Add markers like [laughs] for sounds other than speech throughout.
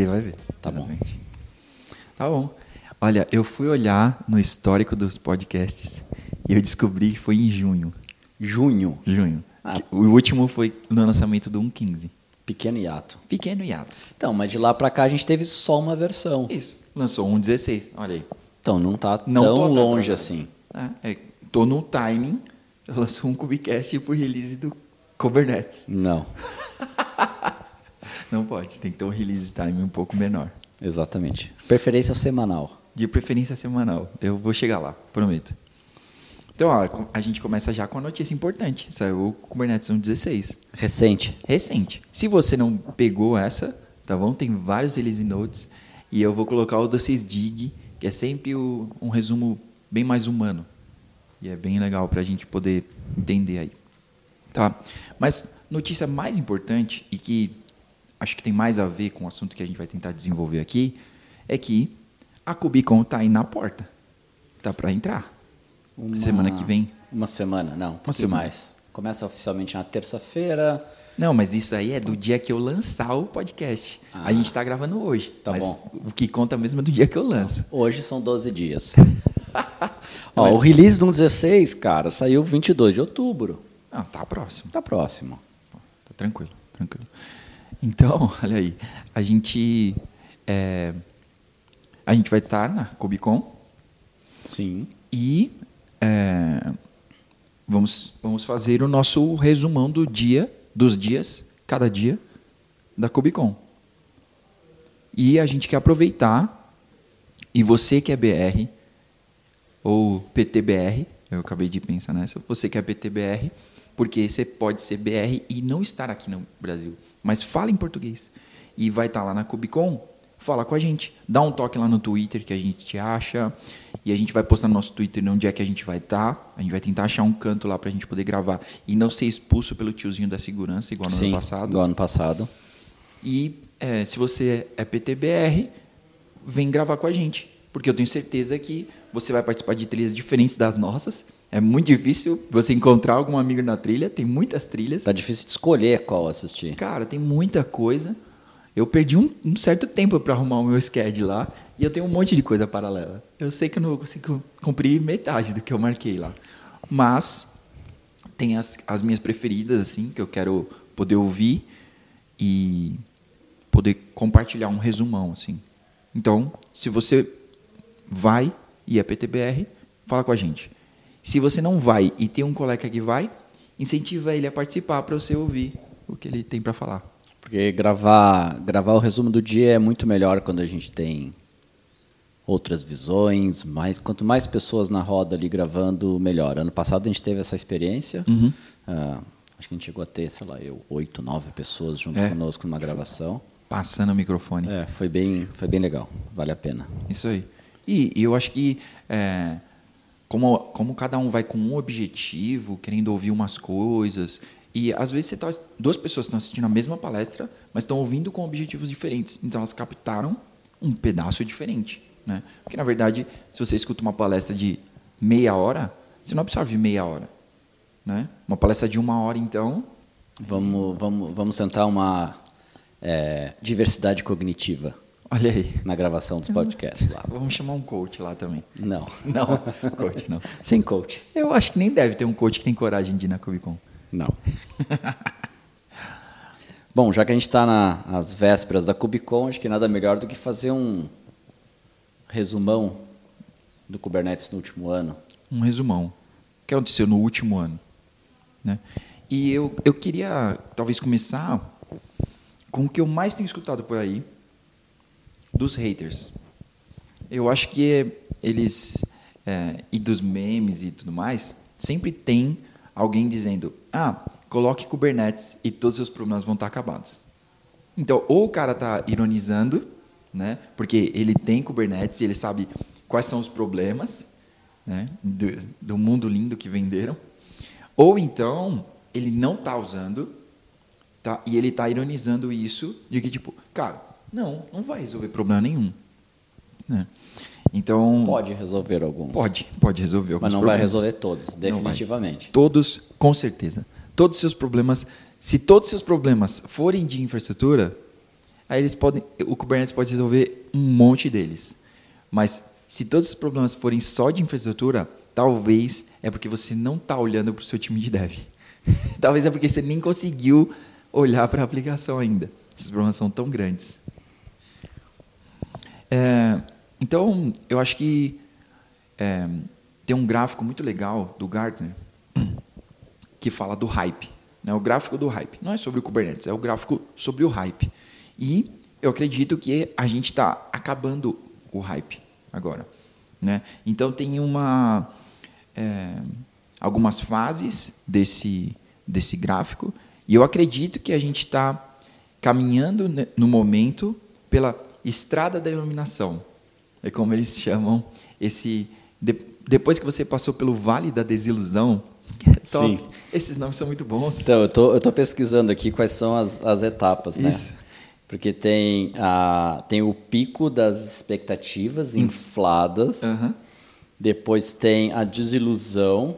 Ninguém vai ver. Tá bom. Exatamente. Tá bom. Olha, eu fui olhar no histórico dos podcasts e eu descobri que foi em junho. Junho. Junho. Ah. O último foi no lançamento do 1.15. Pequeno hiato. Pequeno hiato. Então, mas de lá pra cá a gente teve só uma versão. Isso. Lançou um 16. Olha aí. Então não tá Não tão longe assim. É, é, tô no timing. Lançou um Cubicast por release do Kubernetes. Não, [laughs] Não pode, tem que ter um release time um pouco menor. exatamente. Preferência semanal. De preferência semanal. Eu vou chegar lá, prometo. Então, ó, a gente começa já com a notícia importante. Saiu o Kubernetes 1.16. Recente. Recente. Se você não pegou essa, tá bom? Tem vários release notes. E eu vou colocar o do 6dig, que é sempre o- um resumo bem mais humano. E é bem legal para a gente poder entender aí. Tá? Mas notícia mais importante e que acho que tem mais a ver com o assunto que a gente vai tentar desenvolver aqui é que a Cubicon tá aí na porta. Tá para entrar. Uma- Semana que vem. Uma semana, não. Um pouquinho semana. mais. Começa oficialmente na terça-feira. Não, mas isso aí é do dia que eu lançar o podcast. Ah. a gente está gravando hoje. Tá bom. O que conta mesmo é do dia que eu lanço. Hoje são 12 dias. [laughs] Ó, o release do 16, cara, saiu 22 de outubro. Ah, tá próximo. Tá próximo. Tá tranquilo, tranquilo. Então, [laughs] olha aí. A gente. é, a gente vai estar na Cubicon Sim. e é, vamos, vamos fazer o nosso resumão do dia, dos dias, cada dia, da Cubicon. E a gente quer aproveitar, e você que é BR, ou PTBR, eu acabei de pensar nessa, você que é PTBR, porque você pode ser BR e não estar aqui no Brasil, mas fala em português. E vai estar lá na Cubicon, fala com a gente, dá um toque lá no Twitter que a gente te acha, e a gente vai postar no nosso Twitter onde é que a gente vai estar, a gente vai tentar achar um canto lá pra gente poder gravar e não ser expulso pelo tiozinho da segurança, igual no Sim, ano passado. do ano passado. E é, se você é PTBR, vem gravar com a gente. Porque eu tenho certeza que você vai participar de trilhas diferentes das nossas. É muito difícil você encontrar algum amigo na trilha. Tem muitas trilhas. Tá difícil de escolher qual assistir. Cara, tem muita coisa. Eu perdi um, um certo tempo para arrumar o meu schedule lá. E eu tenho um monte de coisa paralela. Eu sei que eu não consigo cumprir metade do que eu marquei lá. Mas tem as, as minhas preferidas, assim, que eu quero poder ouvir e poder compartilhar um resumão, assim. Então, se você vai e é PTBR, fala com a gente. Se você não vai e tem um colega que vai, incentiva ele a participar para você ouvir o que ele tem para falar. Porque gravar, gravar o resumo do dia é muito melhor quando a gente tem outras visões, mais, quanto mais pessoas na roda ali gravando, melhor. Ano passado a gente teve essa experiência. Uhum. Ah, acho que a gente chegou a ter, sei lá, eu, oito, nove pessoas junto É. conosco numa gravação. Passando o microfone. É, foi bem, foi bem legal. Vale a pena. Isso aí. E, e eu acho que é, como, como cada um vai com um objetivo, querendo ouvir umas coisas, e às vezes tá, duas pessoas estão assistindo a mesma palestra, mas estão ouvindo com objetivos diferentes. Então elas captaram um pedaço diferente. Né? Porque, na verdade, se você escuta uma palestra de meia hora, você não absorve meia hora. Né? Uma palestra de uma hora, então, Vamos, vamos, vamos tentar uma é, diversidade cognitiva olha aí. na gravação dos podcasts lá. Vamos chamar um coach lá também. Não. [laughs] Não, coach não. Sem coach. Eu acho que nem deve ter um coach que tem coragem de ir na Comic Con. Não. [laughs] Bom, já que a gente está nas vésperas da Cubicon, acho que nada melhor do que fazer um resumão do Kubernetes no último ano. Um resumão. O que aconteceu no último ano. Né? E eu, eu queria, talvez, começar com o que eu mais tenho escutado por aí dos haters. Eu acho que eles, é, e dos memes e tudo mais, sempre tem alguém dizendo: ah, coloque Kubernetes e todos os seus problemas vão estar acabados. Então, ou o cara está ironizando, né? Porque ele tem Kubernetes e ele sabe quais são os problemas, né? Do, do mundo lindo que venderam. Ou então ele não está usando, tá? E ele está ironizando isso de que tipo, cara, não, não vai resolver problema nenhum, né? Então Pode resolver alguns. pode, pode resolver alguns Mas não vai problemas. resolver todos, vai. definitivamente. Todos, com certeza. todos os seus problemas, se todos os seus problemas forem de infraestrutura, aí eles podem, o Kubernetes pode resolver um monte deles. Mas se todos os problemas forem só de infraestrutura, talvez é porque você não está olhando para o seu time de dev. [laughs] talvez é porque você nem conseguiu olhar para a aplicação ainda. Esses problemas são tão grandes. É, então, eu acho que é, tem um gráfico muito legal do Gartner que fala do hype. Né? O gráfico do hype. Não é sobre o Kubernetes, é o gráfico sobre o hype. E eu acredito que a gente está acabando o hype agora. Né? Então, tem uma, é, algumas fases desse, desse gráfico e eu acredito que a gente está caminhando no momento pela estrada da iluminação. É como eles chamam esse. De, depois que você passou pelo vale da desilusão, é [laughs] top. Sim. Esses nomes são muito bons. Então, eu tô, estou tô pesquisando aqui quais são as, as etapas, né? Isso. Porque tem, a, tem o pico das expectativas hum. infladas, uhum. depois tem a desilusão,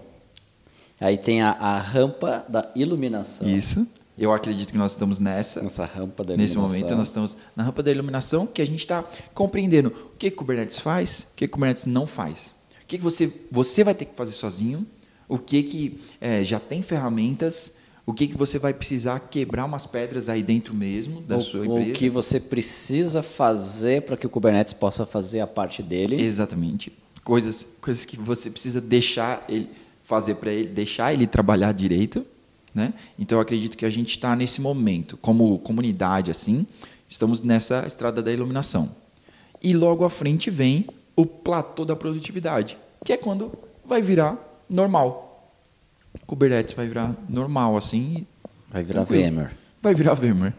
aí tem a, a rampa da iluminação. Isso. Eu acredito que nós estamos nessa. Nessa rampa da iluminação. Nesse momento, nós estamos na rampa da iluminação, que a gente está compreendendo o que, que o Kubernetes faz, o que, que o Kubernetes não faz. O que, que você, você vai ter que fazer sozinho, o que, que é, já tem ferramentas, o que, que você vai precisar quebrar umas pedras aí dentro mesmo da o, sua empresa. O que você precisa fazer para que o Kubernetes possa fazer a parte dele. Exatamente. Coisas, coisas que você precisa deixar ele fazer para ele, deixar ele trabalhar direito né? Então, eu acredito que a gente está nesse momento, como comunidade, assim, estamos nessa estrada da iluminação. E logo à frente vem o platô da produtividade, que é quando vai virar normal. Kubernetes vai virar normal, assim. Vai virar tranquilo. VMware. Vai virar VMware.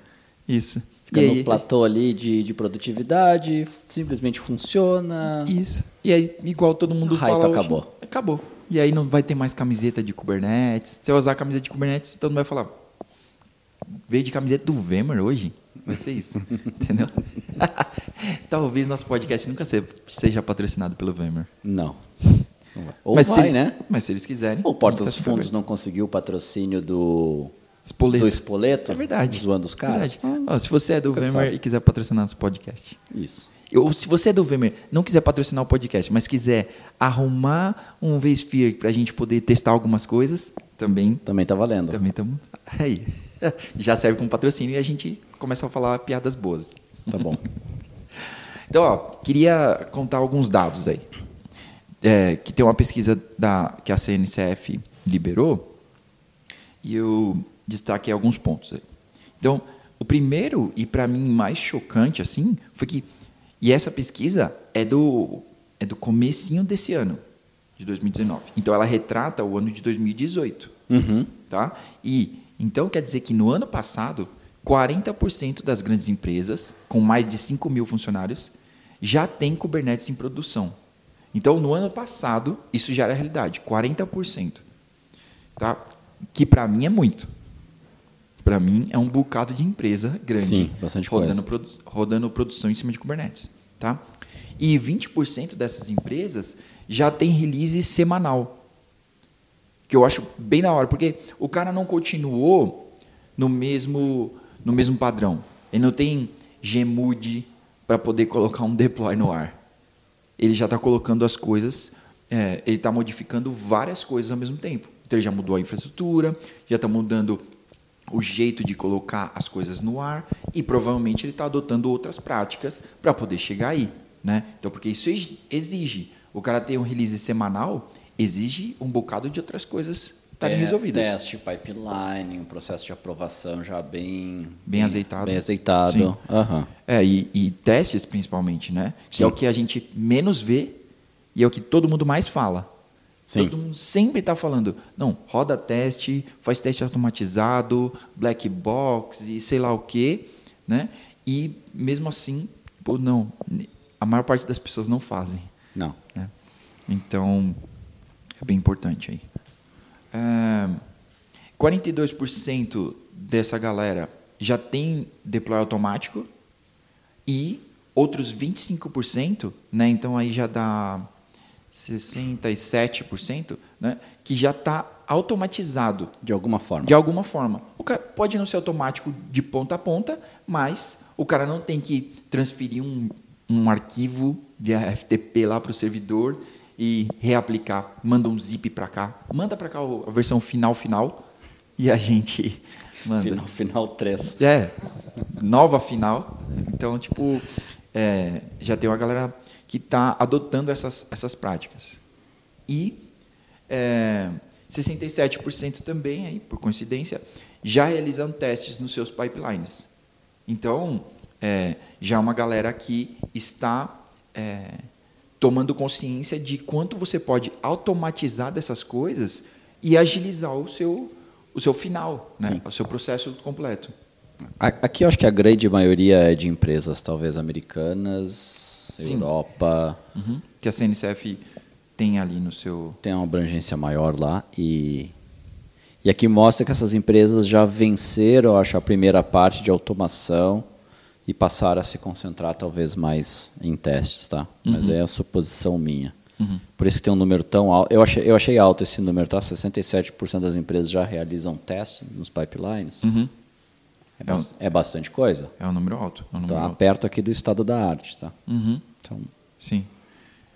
Isso. Fica e no aí, platô ali de, de produtividade, simplesmente funciona. Isso. E aí, igual todo mundo o fala. Hype acabou. Hoje, acabou. E aí não vai ter mais camiseta de Kubernetes. Você vai usar a camiseta de Kubernetes, todo mundo vai falar. Veio de camiseta do VMware hoje? Vai ser isso. [laughs] Entendeu? [laughs] Talvez nosso podcast nunca seja patrocinado pelo VMware. Não. Ou mas vai, eles, né? Mas se eles quiserem. O Porta dos tá Fundos não conseguiu o patrocínio do Spoleto. do Espoleto. É verdade. Zoando os caras. Ah, se você é do VMware e quiser patrocinar nosso podcast. Isso. Ou se você é do VMware, não quiser patrocinar o podcast, mas quiser arrumar um vSphere para a gente poder testar algumas coisas, também. Também tá valendo. Também estamos. Aí. [laughs] Já serve como patrocínio e a gente começa a falar piadas boas. Tá bom. [laughs] então, ó, queria contar alguns dados aí. É, que tem uma pesquisa da, que a CNCF liberou e eu destaquei alguns pontos aí. Então, o primeiro e para mim mais chocante assim foi que e essa pesquisa é do, é do comecinho desse ano, de 2019. Então, ela retrata o ano de 2018. Uhum. Tá? E, então, quer dizer que no ano passado, 40% das grandes empresas, com mais de 5 mil funcionários, já tem Kubernetes em produção. Então, no ano passado, isso já era realidade, 40%. Tá? Que para mim é muito. Para mim é um bocado de empresa grande Sim, bastante rodando. Produ rodando produção em cima de Kubernetes. Tá? E 20% dessas empresas já tem release semanal. Que eu acho bem da hora, porque o cara não continuou no mesmo, no mesmo padrão. Ele não tem Gmood para poder colocar um deploy no ar. Ele já está colocando as coisas, é, ele está modificando várias coisas ao mesmo tempo. Então ele já mudou a infraestrutura, já está mudando o jeito de colocar as coisas no ar e provavelmente ele está adotando outras práticas para poder chegar aí, né? Então, porque isso exige. O cara ter um release semanal exige um bocado de outras coisas estarem é, resolvidas. Teste, pipeline, um processo de aprovação já bem bem, bem azeitado. Bem azeitado. Uhum. É, e, e, testes principalmente, né? Que Sim. é o que a gente menos vê e é o que todo mundo mais fala. Sim. Todo mundo sempre está falando, não, roda teste, faz teste automatizado, black box e sei lá o quê, né? E mesmo assim, pô, não, a maior parte das pessoas não fazem. Não. Né? Então, é bem importante aí. É, 42% dessa galera já tem deploy automático e outros 25%, né? Então aí já dá 67%, né, que já está automatizado De alguma forma. de alguma forma. O cara pode não ser automático de ponta a ponta, mas o cara não tem que transferir um, um arquivo via FTP lá para o servidor e reaplicar. Manda um zip para cá, manda para cá a versão final final e a gente [laughs] manda. Final, final 3. É, nova final. Então, tipo, é, já tem uma galera que está adotando essas, essas práticas. E é, 67% também, aí, por coincidência, já realizam testes nos seus pipelines. Então, é, já é uma galera que está é, tomando consciência de quanto você pode automatizar dessas coisas e agilizar o seu, o seu final, né? o seu processo completo. Aqui eu acho que a grande maioria é de empresas, talvez americanas, Sim. Europa, Uhum. Que a CNCF tem ali no seu. tem uma abrangência maior lá. E, e aqui mostra que essas empresas já venceram, acho, a primeira parte de automação e passaram a se concentrar talvez mais em testes, tá? Mas é a suposição minha. Por isso que tem um número tão alto. Eu achei, eu achei alto esse número, tá? 67% das empresas já realizam testes nos pipelines. Uhum. É, bas- é bastante coisa. É um número alto. É um número Tá alto. perto aqui do estado da arte, tá? Uhum. Então, Sim.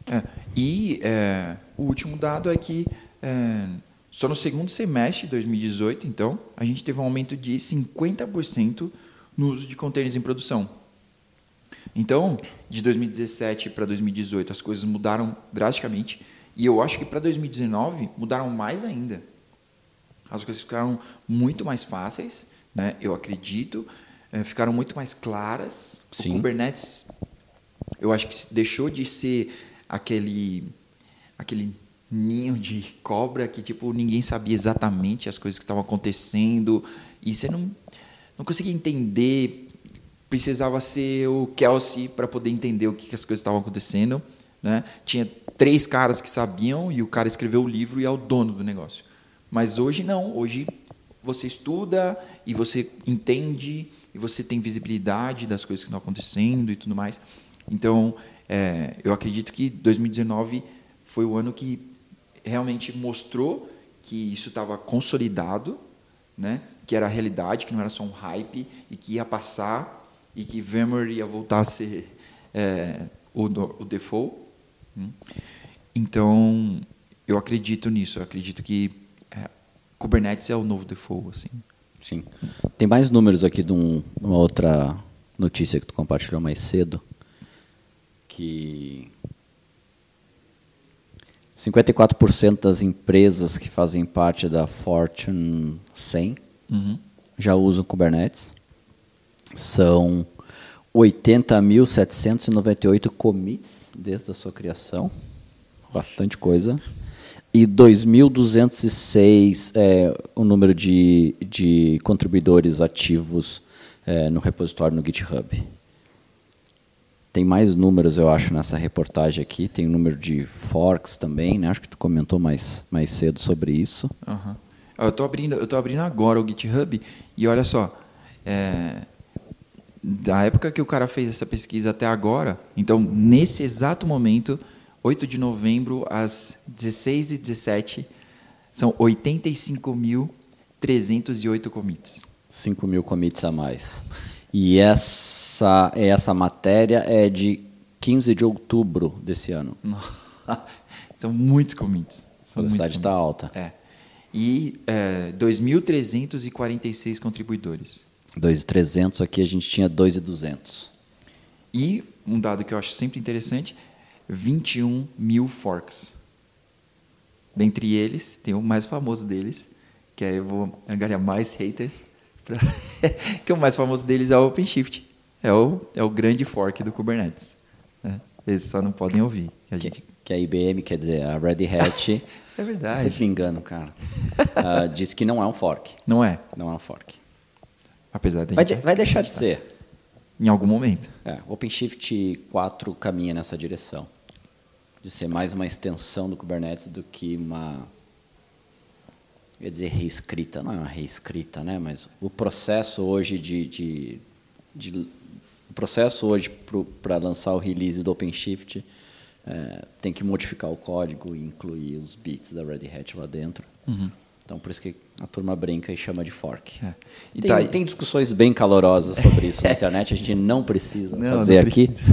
É, E é, o último dado é que é, só no segundo semestre de 2018, então, a gente teve um aumento de 50% no uso de containers em produção. Então, de 2017 para 2018, as coisas mudaram drasticamente. E eu acho que para 2019 mudaram mais ainda. As coisas ficaram muito mais fáceis, né? eu acredito. eh, ficaram muito mais claras. Sim. O Kubernetes, eu acho que deixou de ser aquele, aquele ninho de cobra que tipo ninguém sabia exatamente as coisas que estavam acontecendo e você não, não conseguia entender. Precisava ser o Kelsey para poder entender o que, que as coisas estavam acontecendo. Né? Tinha três caras que sabiam e o cara escreveu o livro e é o dono do negócio. Mas hoje não, hoje você estuda e você entende e você tem visibilidade das coisas que estão acontecendo e tudo mais. Então, é, eu acredito que 2019 foi o ano que realmente mostrou que isso estava consolidado, né? que era a realidade, que não era só um hype e que ia passar e que VMware ia voltar a ser é, o, o default. né? Então, eu acredito nisso. Eu acredito que é, Kubernetes é o novo default. Assim. Sim. Tem mais números aqui de um- uma outra notícia que tu compartilhou mais cedo, que 54% das empresas que fazem parte da Fortune 100 Uhum. já usam Kubernetes. São 80.798 commits desde a sua criação. Bastante coisa. E 2.206 é o número de, de contribuidores ativos é, no repositório no GitHub. Tem mais números, eu acho, nessa reportagem aqui. Tem o número de forks também, né? Acho que tu comentou mais, mais cedo sobre isso. Ó, Eu estou abrindo, eu abrindo agora o GitHub e olha só, é, da época que o cara fez essa pesquisa até agora, então nesse exato momento, 8 de novembro às 16h17, são 85.308 commits. 5 mil commits a mais. E essa, essa matéria é de 15 de outubro desse ano. [laughs] São muitos commits. São A velocidade tá commits. alta. É. E é, 2.346 contribuidores. 2.300 aqui a gente tinha 2.200. E um dado que eu acho sempre interessante: 21 mil forks. Dentre eles, tem o mais famoso deles, que aí eu vou angariar mais haters, pra- [laughs] que o mais famoso deles é o OpenShift. É o, é o grande fork do Kubernetes. né? Eles só não podem ouvir. que gente- que a IBM, quer dizer, a Red Hat. [laughs] É verdade. Sempre me engano, cara. Ah, [laughs] diz que não é um fork. Não é, Não é um fork. apesar de Vai, de- vai deixar de ser. em algum momento. É, OpenShift 4 caminha nessa direção. De ser mais uma extensão do Kubernetes do que uma. Quer dizer, reescrita. Não é uma reescrita, né? Mas o processo hoje de. de, de- o processo hoje para lançar o release do OpenShift é, tem que modificar o código e incluir os bits da Red Hat lá dentro. Então, por isso que a turma brinca e chama de fork. É. E tem, tá tem discussões bem calorosas sobre isso na [laughs] internet, a gente não precisa Não, fazer não aqui. precisa.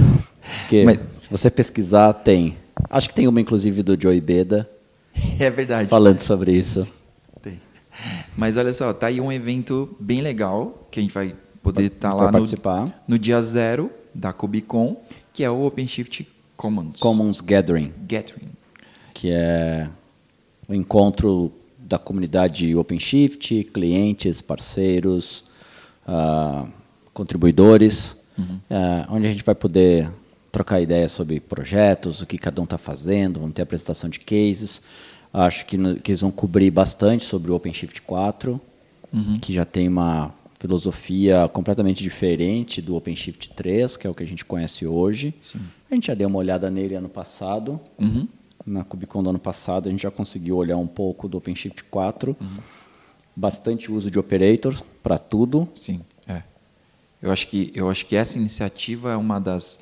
Porque Mas- se você pesquisar, tem. Acho que tem uma, inclusive, do Joey Beda [laughs] É verdade. falando sobre isso. [laughs] Tem. Mas olha só, tá aí um evento bem legal que a gente vai poder estar Vai lá no, participar. no dia zero da KubeCon, que é o OpenShift Commons Commons Gathering, Gathering. que é o encontro da comunidade OpenShift, clientes, parceiros, ah, contribuidores, ah, onde a gente vai poder trocar ideias sobre projetos, o que cada um está fazendo, vamos ter apresentação de cases. Acho que, no- que eles vão cobrir bastante sobre o OpenShift 4, que já tem uma filosofia completamente diferente do OpenShift 3, que é o que a gente conhece hoje. A gente já deu uma olhada nele ano passado. Uhum. Na KubeCon do ano passado, a gente já conseguiu olhar um pouco do OpenShift 4. Bastante uso de operators para tudo. Sim, é. Eu acho que eu acho que essa iniciativa é uma das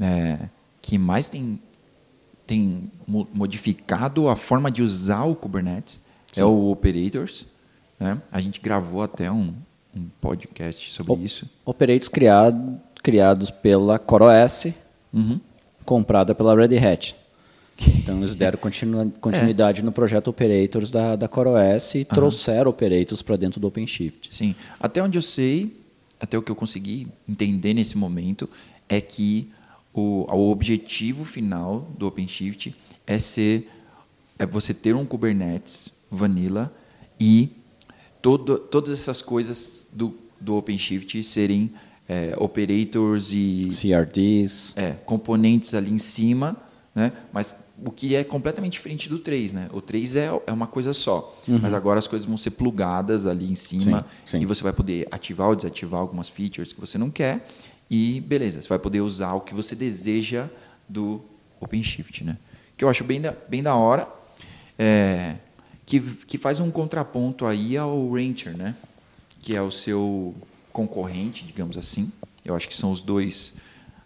né, que mais tem tem mo- modificado a forma de usar o Kubernetes. É o Operators. Né? A gente gravou até um, um podcast sobre O- isso. Operators criado, criados pela CoreOS, Uhum. comprada pela Red Hat. [laughs] Então, eles deram continua- continuidade no projeto Operators da, da CoreOS e trouxeram Operators para dentro do OpenShift. Sim. Até onde eu sei, até o que eu consegui entender nesse momento, é que o, o objetivo final do OpenShift é ser é você ter um Kubernetes vanilla e todo, todas essas coisas do, do OpenShift serem é, operators e CRDs. é, componentes ali em cima, né? mas o que é completamente diferente do 3. Né? O 3 é, é uma coisa só, mas agora as coisas vão ser plugadas ali em cima Uhum. Sim, sim. e você vai poder ativar ou desativar algumas features que você não quer e beleza, você vai poder usar o que você deseja do OpenShift. Né? Que eu acho bem da, bem da hora, é, que, que faz um contraponto aí ao Rancher, né? que é o seu concorrente, digamos assim. Eu acho que são os dois,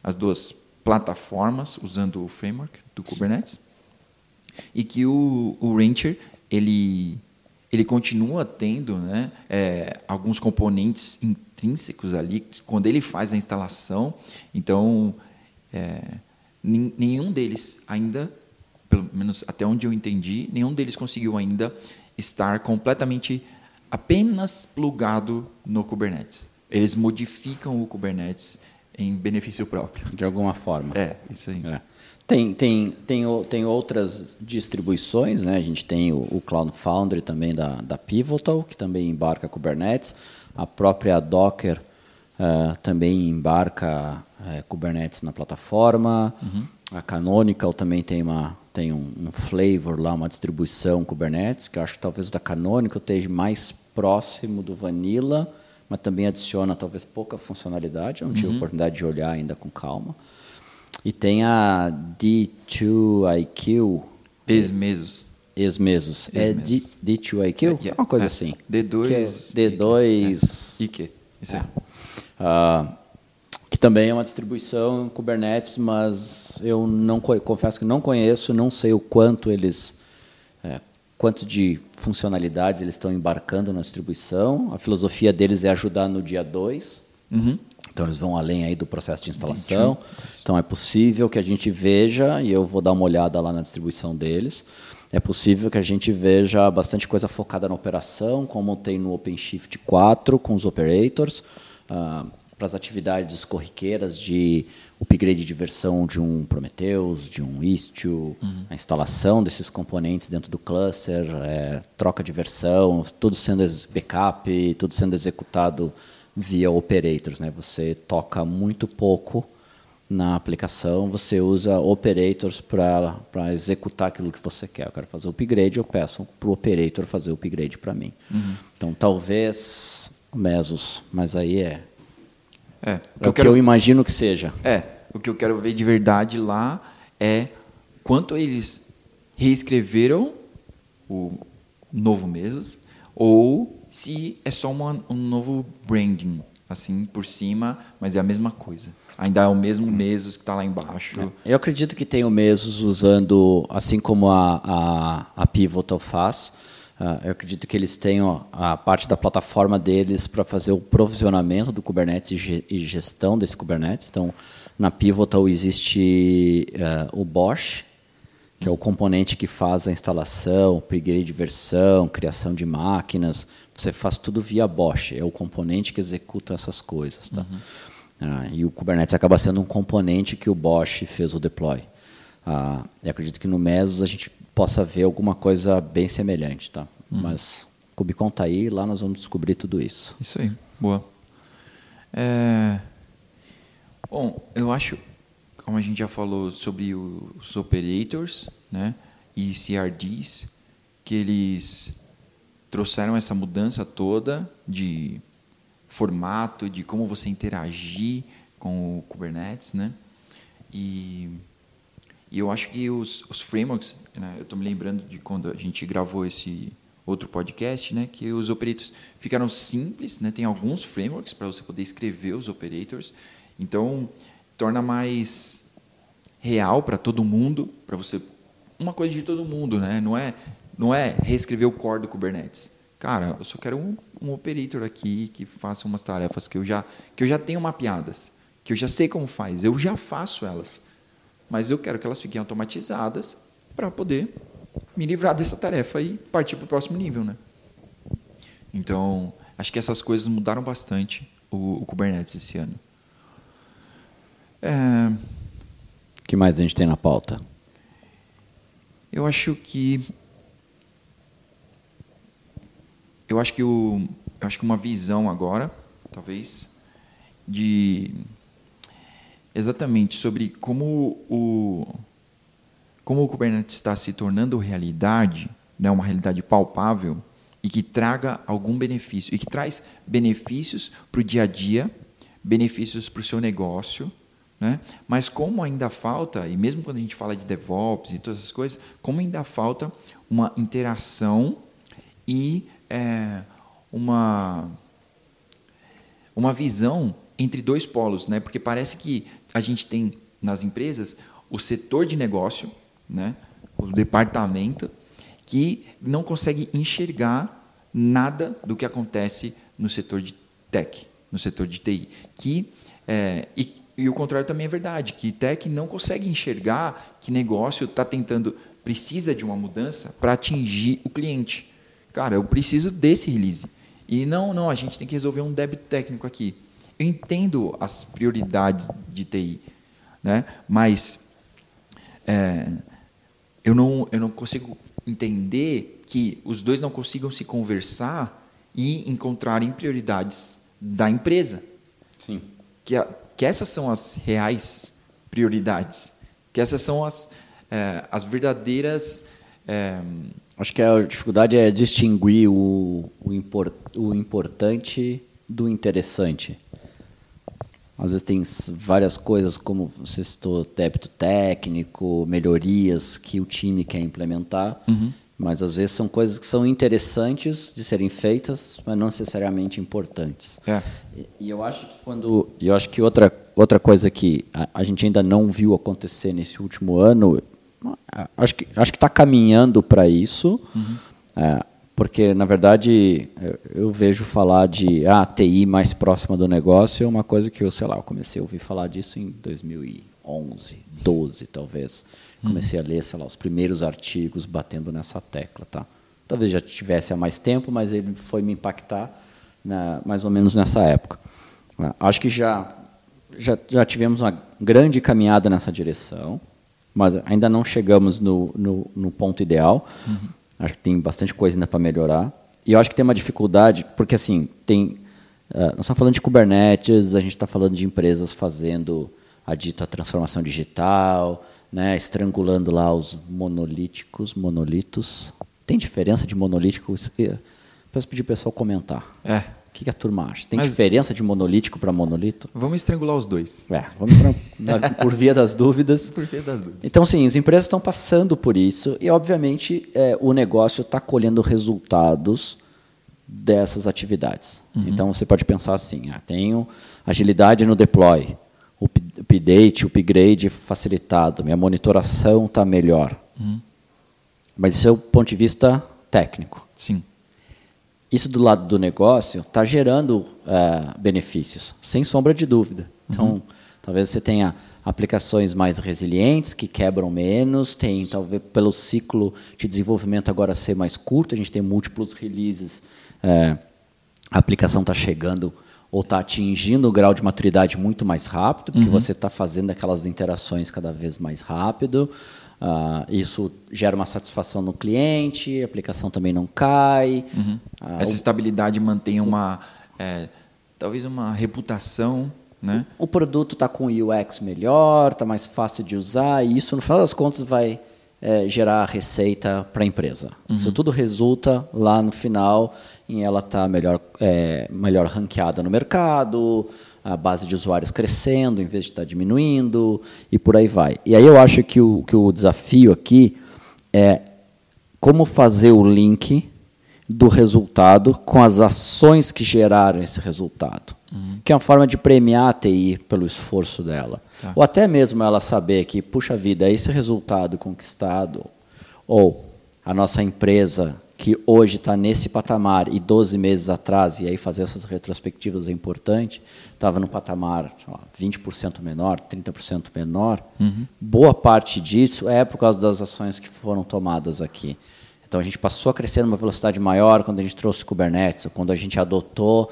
as duas plataformas usando o framework do Kubernetes. E que o, o Rancher ele, ele continua tendo né, é, alguns componentes intrínsecos ali quando ele faz a instalação. Então, é, nen- nenhum deles ainda, pelo menos até onde eu entendi, nenhum deles conseguiu ainda estar completamente apenas plugado no Kubernetes. Eles modificam o Kubernetes em benefício próprio. De alguma forma. É, isso aí. É. Tem, tem, tem, tem outras distribuições, né? A gente tem o, o Cloud Foundry também da, da Pivotal, que também embarca Kubernetes. A própria Docker eh, também embarca eh, Kubernetes na plataforma. A Canonical também tem, uma, tem um, um flavor lá, uma distribuição Kubernetes, que eu acho que talvez o da Canonical esteja mais próximo do Vanilla, mas também adiciona talvez pouca funcionalidade. Eu não tive a oportunidade de olhar ainda com calma. E tem a D2IQ, Ex-mesos. ex-mesos. É D, Ex-mesos. D2IQ? É, É, uma coisa É. assim. D2 Que é D2... Ike. Isso aí. ah, que também é uma distribuição Kubernetes, mas eu não co- confesso que não conheço, não sei o quanto eles... é, quanto de funcionalidades eles estão embarcando na distribuição. A filosofia deles é ajudar no dia 2. Uhum. Então eles vão além aí do processo de instalação. Então é possível que a gente veja, e eu vou dar uma olhada lá na distribuição deles, é possível que a gente veja bastante coisa focada na operação, como tem no OpenShift 4 com os operators, ah, para as atividades corriqueiras de upgrade de versão de um Prometheus, de um Istio, a instalação desses componentes dentro do cluster, eh, troca de versão, tudo sendo backup, tudo sendo executado via operators, né? Você toca muito pouco na aplicação, você usa operators para executar aquilo que você quer. Eu quero fazer o upgrade, eu peço para o operator fazer o upgrade para mim. Então, talvez Mesos, mas aí é, É, é o que eu imagino que seja. É, o que eu quero ver de verdade lá é quanto eles reescreveram o novo Mesos ou se é só uma, um novo branding, assim, por cima, mas é a mesma coisa. Ainda é o mesmo Mesos que está lá embaixo. Eu acredito que tem o Mesos usando, assim como a, a, a Pivotal faz, Uh, eu acredito que eles tenham a parte da plataforma deles para fazer o provisionamento do Kubernetes e gestão desse Kubernetes. Então, na Pivotal existe uh, o Bosch, que é o componente que faz a instalação, upgrade de versão, criação de máquinas. Você faz tudo via Bosch, é o componente que executa essas coisas. Tá? Uhum. Ah, e o Kubernetes acaba sendo um componente que o Bosch fez o deploy. Ah, eu acredito que no Mesos a gente possa ver alguma coisa bem semelhante. Tá? Uhum. Mas Kubicon está aí, lá nós vamos descobrir tudo isso. Isso aí, boa. É... Bom, eu acho, como a gente já falou sobre os operators né, e CRDs, que eles trouxeram essa mudança toda de formato, de como você interagir com o Kubernetes, né? E, e eu acho que os, os frameworks, né, eu estou me lembrando de quando a gente gravou esse outro podcast, né, que os operators ficaram simples, né? Tem alguns frameworks para você poder escrever os operators, então torna mais real para todo mundo, para você uma coisa de todo mundo, né? Não é não é reescrever o core do Kubernetes. Cara, eu só quero um, um operator aqui que faça umas tarefas que eu já que eu já tenho mapeadas, que eu já sei como faz, eu já faço elas, mas eu quero que elas fiquem automatizadas para poder me livrar dessa tarefa e partir para o próximo nível, né? Então, acho que essas coisas mudaram bastante o, o Kubernetes esse ano. É... O que mais a gente tem na pauta? Eu acho que eu acho que o eu acho que uma visão agora, talvez, de exatamente sobre como o como o Kubernetes está se tornando realidade, né, uma realidade palpável e que traga algum benefício e que traz benefícios para o dia a dia, benefícios para o seu negócio, né? Mas como ainda falta, e mesmo quando a gente fala de DevOps e todas essas coisas, como ainda falta uma interação e é, uma, uma visão entre dois polos, né? porque parece que a gente tem nas empresas o setor de negócio, né? o departamento, que não consegue enxergar nada do que acontece no setor de tech, no setor de TI. Que, é, e e o contrário também é verdade, que tech não consegue enxergar que negócio está tentando, precisa de uma mudança para atingir o cliente. Cara, eu preciso desse release. E não, não, a gente tem que resolver um débito técnico aqui. Eu entendo as prioridades de TI, né? mas é, eu, não, eu não consigo entender que os dois não consigam se conversar e encontrarem prioridades da empresa. Sim. Que a, que essas são as reais prioridades, que essas são as, é, as verdadeiras. É, Acho que a dificuldade é distinguir o, o, import, o importante do interessante. Às vezes tem várias coisas, como você citou, débito técnico, melhorias que o time quer implementar. Uhum. Mas às vezes são coisas que são interessantes de serem feitas, mas não necessariamente importantes. É. E, e, eu acho que quando, eu acho que outra outra coisa que a, a gente ainda não viu acontecer nesse último ano, acho que acho que está caminhando para isso, uhum. é, porque na verdade eu, eu, vejo falar de ah, TI mais próxima do negócio é uma coisa que eu sei lá, eu comecei a ouvir falar disso em 2011, 12 talvez. Comecei a ler, sei lá, os primeiros artigos batendo nessa tecla, tá? Talvez já tivesse há mais tempo, mas ele foi me impactar né, mais ou menos nessa época. Ah, acho que já, já, já tivemos uma grande caminhada nessa direção, mas ainda não chegamos no, no, no ponto ideal. Uhum. Acho que tem bastante coisa ainda para melhorar. E eu acho que tem uma dificuldade, porque assim, tem, uh, nós estamos falando de Kubernetes, a gente está falando de empresas fazendo a dita transformação digital, né, estrangulando lá os monolíticos, monolitos. Tem diferença de monolítico? Peço pedir o pessoal comentar. É. O que, a turma acha? Tem Mas, diferença de monolítico para monolito? Vamos estrangular os dois. É, vamos [laughs] por via das dúvidas. Por via das dúvidas. Então, sim, as empresas estão passando por isso e, obviamente, é, o negócio está colhendo resultados dessas atividades. Uhum. Então, você pode pensar assim: ah, tenho agilidade no deploy, update, upgrade facilitado, minha monitoração está melhor. Uhum. Mas isso é o ponto de vista técnico. Sim. Isso do lado do negócio está gerando é, benefícios, sem sombra de dúvida. Então, uhum. talvez você tenha aplicações mais resilientes, que quebram menos, tem talvez pelo ciclo de desenvolvimento agora ser mais curto, a gente tem múltiplos releases, é, a aplicação está chegando ou está atingindo o grau de maturidade muito mais rápido, porque uhum. você está fazendo aquelas interações cada vez mais rápido. Uh, isso gera uma satisfação no cliente, a aplicação também não cai. Uhum. Uh, Essa estabilidade mantém uma, é, talvez uma reputação né? O, produto está com UX melhor, está mais fácil de usar, e isso, no final das contas, vai é, gerar receita para a empresa. Uhum. Isso tudo resulta lá no final em ela estar tá melhor, é, melhor ranqueada no mercado, a base de usuários crescendo em vez de estar diminuindo, e por aí vai. E aí eu acho que o, que o desafio aqui é como fazer o link do resultado com as ações que geraram esse resultado. Uhum. Que é uma forma de premiar a TI pelo esforço dela. Tá. Ou até mesmo ela saber que, puxa vida, esse resultado conquistado, ou a nossa empresa que hoje está nesse patamar e 12 meses atrás, e aí fazer essas retrospectivas é importante, estava no patamar lá, 20% menor, 30% menor, uhum. boa parte disso é por causa das ações que foram tomadas aqui. Então a gente passou a crescer numa velocidade maior quando a gente trouxe Kubernetes, quando a gente adotou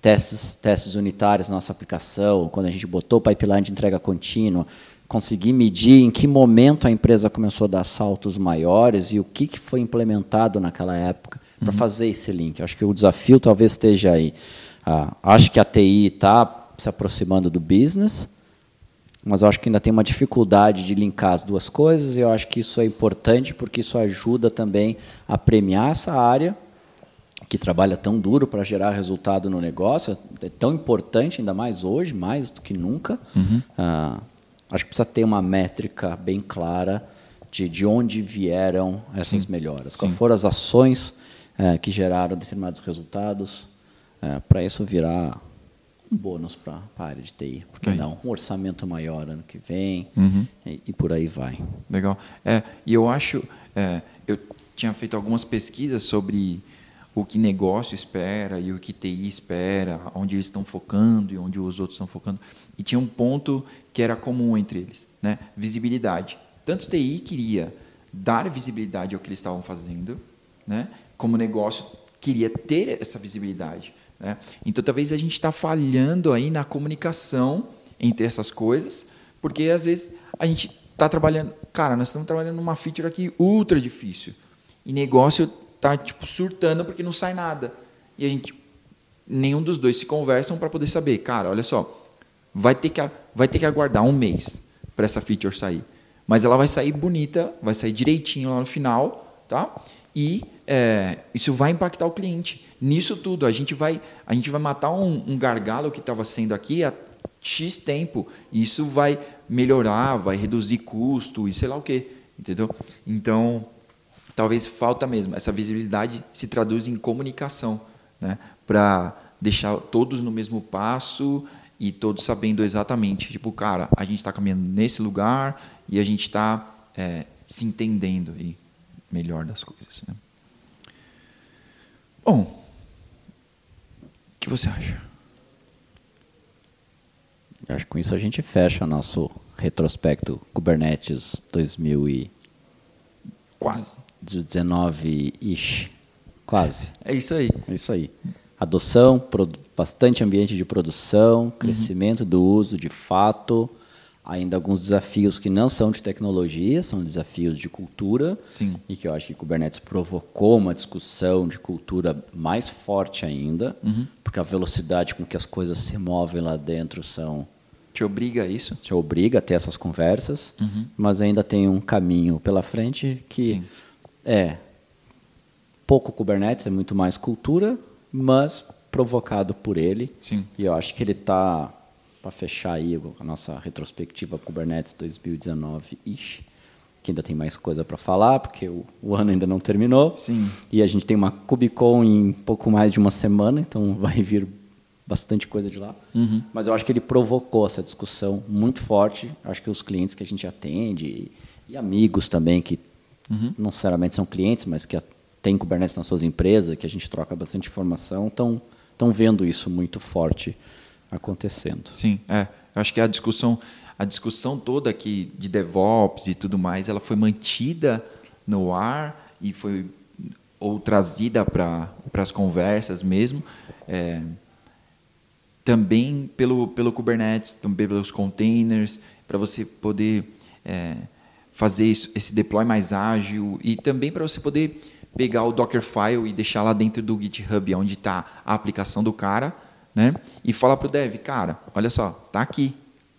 testes, testes unitários na nossa aplicação, quando a gente botou o pipeline de entrega contínua, conseguir medir em que momento a empresa começou a dar saltos maiores e o que, que foi implementado naquela época uhum. para fazer esse link. Eu acho que o desafio talvez esteja aí. Ah, acho que a TI está se aproximando do business, mas eu acho que ainda tem uma dificuldade de linkar as duas coisas, e eu acho que isso é importante porque isso ajuda também a premiar essa área que trabalha tão duro para gerar resultado no negócio, é tão importante, ainda mais hoje, mais do que nunca. Uhum. Ah, acho que precisa ter uma métrica bem clara de, de onde vieram essas Sim. melhoras, quais foram as ações é, que geraram determinados resultados, é, para isso virar um bônus para a área de TI. Porque aí. não? Um orçamento maior ano que vem uhum. e, e, por aí vai. Legal. É, e eu acho, é, eu tinha feito algumas pesquisas sobre o que negócio espera e o que TI espera, onde eles estão focando e onde os outros estão focando. E tinha um ponto que era comum entre eles, né? visibilidade. Tanto TI queria dar visibilidade ao que eles estavam fazendo, né? como negócio queria ter essa visibilidade. Né? Então, talvez a gente está falhando aí na comunicação entre essas coisas, porque às vezes a gente está trabalhando, cara, nós estamos trabalhando numa feature aqui ultra difícil e negócio está tipo surtando porque não sai nada e a gente nenhum dos dois se conversam para poder saber, cara, olha só, vai ter que vai ter que aguardar um mês para essa feature sair, mas ela vai sair bonita, vai sair direitinho lá no final, tá? E é, isso vai impactar o cliente. Nisso tudo, a gente vai, a gente vai matar um, um gargalo que estava sendo aqui há X tempo. E isso vai melhorar, vai reduzir custo e sei lá o quê. Entendeu? Então, talvez falta mesmo. Essa visibilidade se traduz em comunicação, né? para deixar todos no mesmo passo e todos sabendo exatamente, tipo, cara, a gente está caminhando nesse lugar e a gente está é, se entendendo e melhor das coisas. Né? Bom, o que você acha? Eu acho que com isso a gente fecha nosso retrospecto Kubernetes 2019-ish. Quase. É isso aí. É isso aí. Adoção, bastante ambiente de produção, crescimento uhum. do uso de fato, ainda alguns desafios que não são de tecnologia, são desafios de cultura. Sim. E que eu acho que Kubernetes provocou uma discussão de cultura mais forte ainda, uhum. porque a velocidade com que as coisas se movem lá dentro são. Te obriga a isso? Te obriga a ter essas conversas, uhum. mas ainda tem um caminho pela frente que Sim. é pouco Kubernetes, é muito mais cultura, mas provocado por ele. Sim. E eu acho que ele está para fechar aí a nossa retrospectiva Kubernetes 2019-ish, que ainda tem mais coisa para falar, porque o, o, ano ainda não terminou. Sim. E a gente tem uma KubeCon em pouco mais de uma semana, então [laughs] vai vir bastante coisa de lá. Uhum. Mas eu acho que ele provocou essa discussão muito forte. Acho que os clientes que a gente atende e, e amigos também que uhum. não necessariamente são clientes, mas que têm Kubernetes nas suas empresas, que a gente troca bastante informação, estão vendo isso muito forte acontecendo. Sim, é. Eu acho que a discussão a discussão toda aqui de DevOps e tudo mais, ela foi mantida no ar e foi ou trazida para as conversas mesmo. É, também pelo, pelo Kubernetes, também pelos containers, para você poder é, fazer isso, esse deploy mais ágil e também para você poder pegar o Dockerfile e deixar lá dentro do GitHub, onde está a aplicação do cara, né? E falar para o dev, cara, olha só, tá aqui,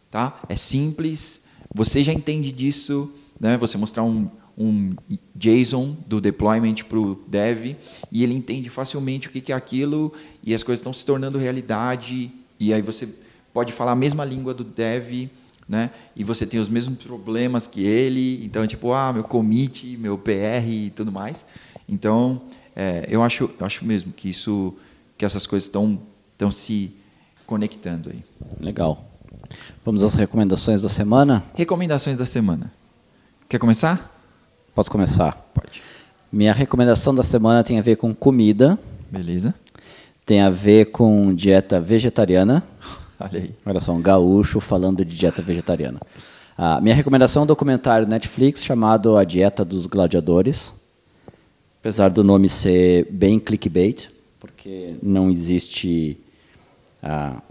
tá? É simples, você já entende disso, né? Você mostrar um, um JSON do deployment para o dev e ele entende facilmente o que é aquilo e as coisas estão se tornando realidade e aí você pode falar a mesma língua do dev, né? E você tem os mesmos problemas que ele, então tipo ah meu commit, meu PR e tudo mais. Então é, eu acho eu acho mesmo que isso que essas coisas estão estão se conectando aí. Legal. Vamos às recomendações da semana. Recomendações da semana. Quer começar? Posso começar? Pode. Minha recomendação da semana tem a ver com comida. Beleza. Tem a ver com dieta vegetariana. [laughs] Olha aí. Olha só, um gaúcho falando de dieta vegetariana. A minha recomendação é um documentário Netflix chamado A Dieta dos Gladiadores. Apesar do nome ser bem clickbait, porque não existe ah,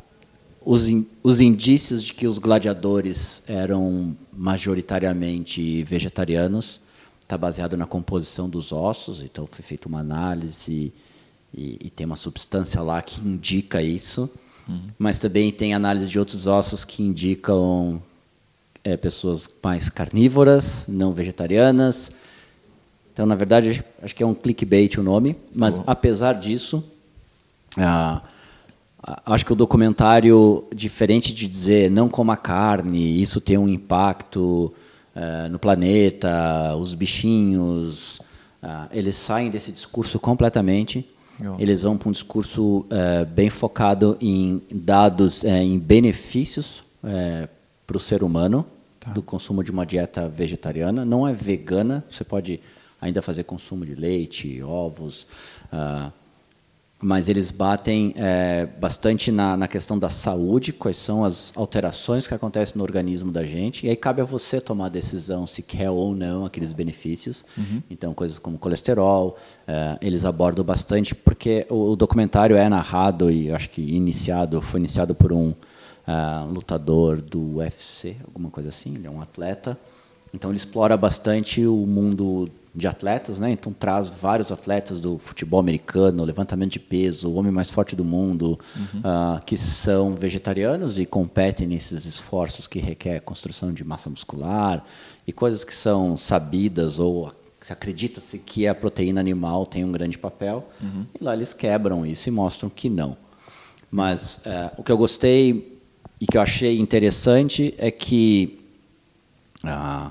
os, in, os indícios de que os gladiadores eram majoritariamente vegetarianos está baseado na composição dos ossos, então foi feita uma análise e, e, tem uma substância lá que indica isso, uhum. mas também tem análise de outros ossos que indicam é, pessoas mais carnívoras, não vegetarianas. Então, na verdade, acho que é um clickbait o nome, mas apesar disso, ah, acho que o documentário, diferente de dizer não coma carne, isso tem um impacto uh, no planeta, os bichinhos, uh, eles saem desse discurso completamente. Eles vão para um discurso uh, bem focado em dados, em benefícios para o ser humano tá. do consumo de uma dieta vegetariana. Não é vegana, você pode ainda fazer consumo de leite, ovos. Uh, mas eles batem é, bastante na, na, questão da saúde, quais são as alterações que acontecem no organismo da gente, e aí cabe a você tomar a decisão se quer ou não aqueles benefícios. Uhum. Então, coisas como colesterol, é, eles abordam bastante, porque o, o, documentário é narrado e acho que iniciado, foi iniciado por um uh, lutador do UFC, alguma coisa assim, ele é um atleta. Então, ele explora bastante o mundo de atletas, né? Então traz vários atletas do futebol americano, levantamento de peso, o homem mais forte do mundo, uhum. uh, que são vegetarianos e competem nesses esforços que requer construção de massa muscular e coisas que são sabidas ou se acredita-se que a proteína animal tem um grande papel. Uhum. E lá eles quebram isso e mostram que não. Mas uh, o que eu gostei e que eu achei interessante é que uh,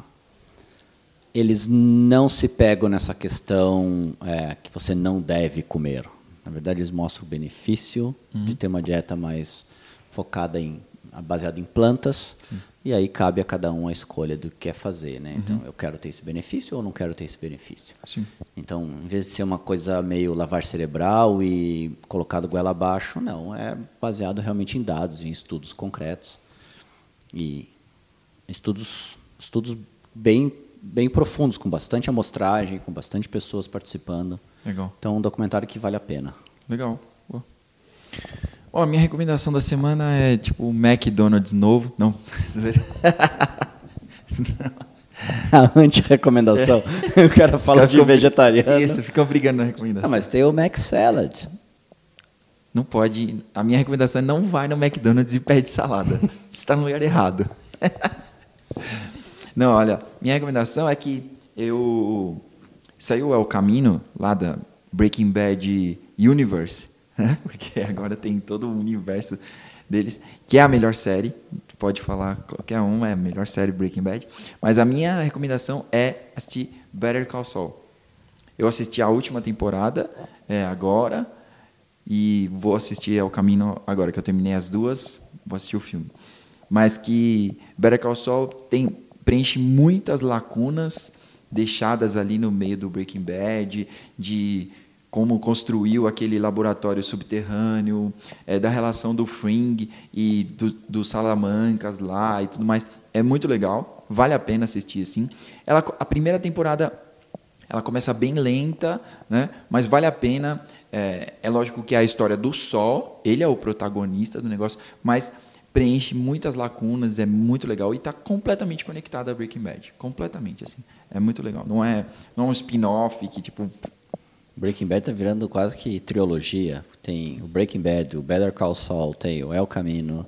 eles não se pegam nessa questão é, que você não deve comer. Na verdade, eles mostram o benefício uhum. de ter uma dieta mais focada em baseada em plantas. Sim. E aí cabe a cada um a escolha do que quer fazer, né? Então, uhum. eu quero ter esse benefício ou não quero ter esse benefício? Sim. Então, em vez de ser uma coisa meio lavar cerebral e colocado goela abaixo, não, é baseado realmente em dados, em estudos concretos e estudos estudos bem bem profundos, com bastante amostragem, com bastante pessoas participando. Legal. Então, um documentário que vale a pena. Legal. Ó, a minha recomendação da semana é tipo o McDonald's novo. Não. [laughs] a anti-recomendação. É. O cara fala de vegetariano. Isso, fica brigando na recomendação. Ah, mas tem o Mac Salad. Não pode. A minha recomendação é não vai no McDonald's e pede salada. Você está no lugar errado. [laughs] Não, olha, minha recomendação é que eu saiu o caminho lá da Breaking Bad Universe, [laughs] né? porque agora tem todo o universo deles, que é a melhor série. Pode falar qualquer um, é a melhor série Breaking Bad. Mas a minha recomendação é assistir Better Call Saul. Eu assisti a última temporada é, agora e vou assistir ao caminho agora que eu terminei as duas, vou assistir o filme. Mas que Better Call Saul tem preenche muitas lacunas deixadas ali no meio do Breaking Bad, de como construiu aquele laboratório subterrâneo, é, da relação do Fring e dos do Salamancas lá e tudo mais. É muito legal, vale a pena assistir assim. Ela, a primeira temporada ela começa bem lenta, né? mas vale a pena. É, é lógico que é a história do Sol, ele é o protagonista do negócio, mas preenche muitas lacunas, é muito legal e está completamente conectado a Breaking Bad, completamente assim, é muito legal. Não é, não é um spin-off que tipo Breaking Bad está virando quase que trilogia. Tem o Breaking Bad, o Better Call Saul, tem o El Camino.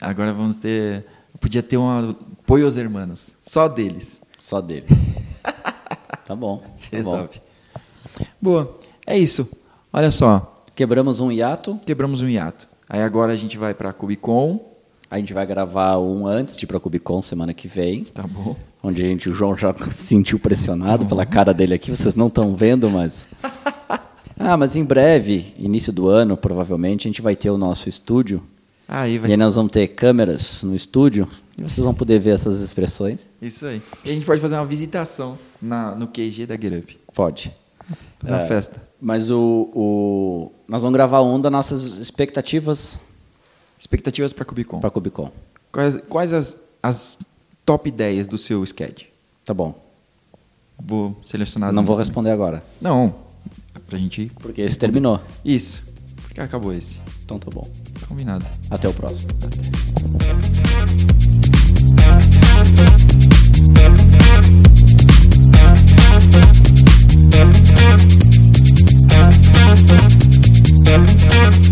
Agora vamos ter, podia ter uma Poios Hermanos, só deles. Só deles. [laughs] tá bom. Tá bom. top. Boa, é isso. Olha só, Quebramos um hiato. quebramos um hiato. Aí agora a gente vai para Cubicon, A gente vai gravar um antes de ir pra Cubicon semana que vem. tá bom? Onde a gente, o João já se [laughs] sentiu pressionado pela cara dele aqui. Vocês não estão vendo, mas. [laughs] Ah, mas em breve, início do ano, provavelmente, a gente vai ter o nosso estúdio. Aí E vai aí nós vamos ter câmeras no estúdio. E vocês vão poder ver essas expressões. Isso aí. E a gente pode fazer uma visitação na, no QG da Get Up. Pode. Fazer uma É, festa. Mas o, o- nós vamos gravar um das nossas expectativas Expectativas para Cubicon. para Cubicon. Quais, quais as, as top ideias do seu sketch? Tá bom. Vou selecionar não vou minhas responder agora, também. Não. Pra gente ir. porque esse terminou. Isso. Porque acabou esse. Então tá bom. Combinado. Até o próximo. Até. Música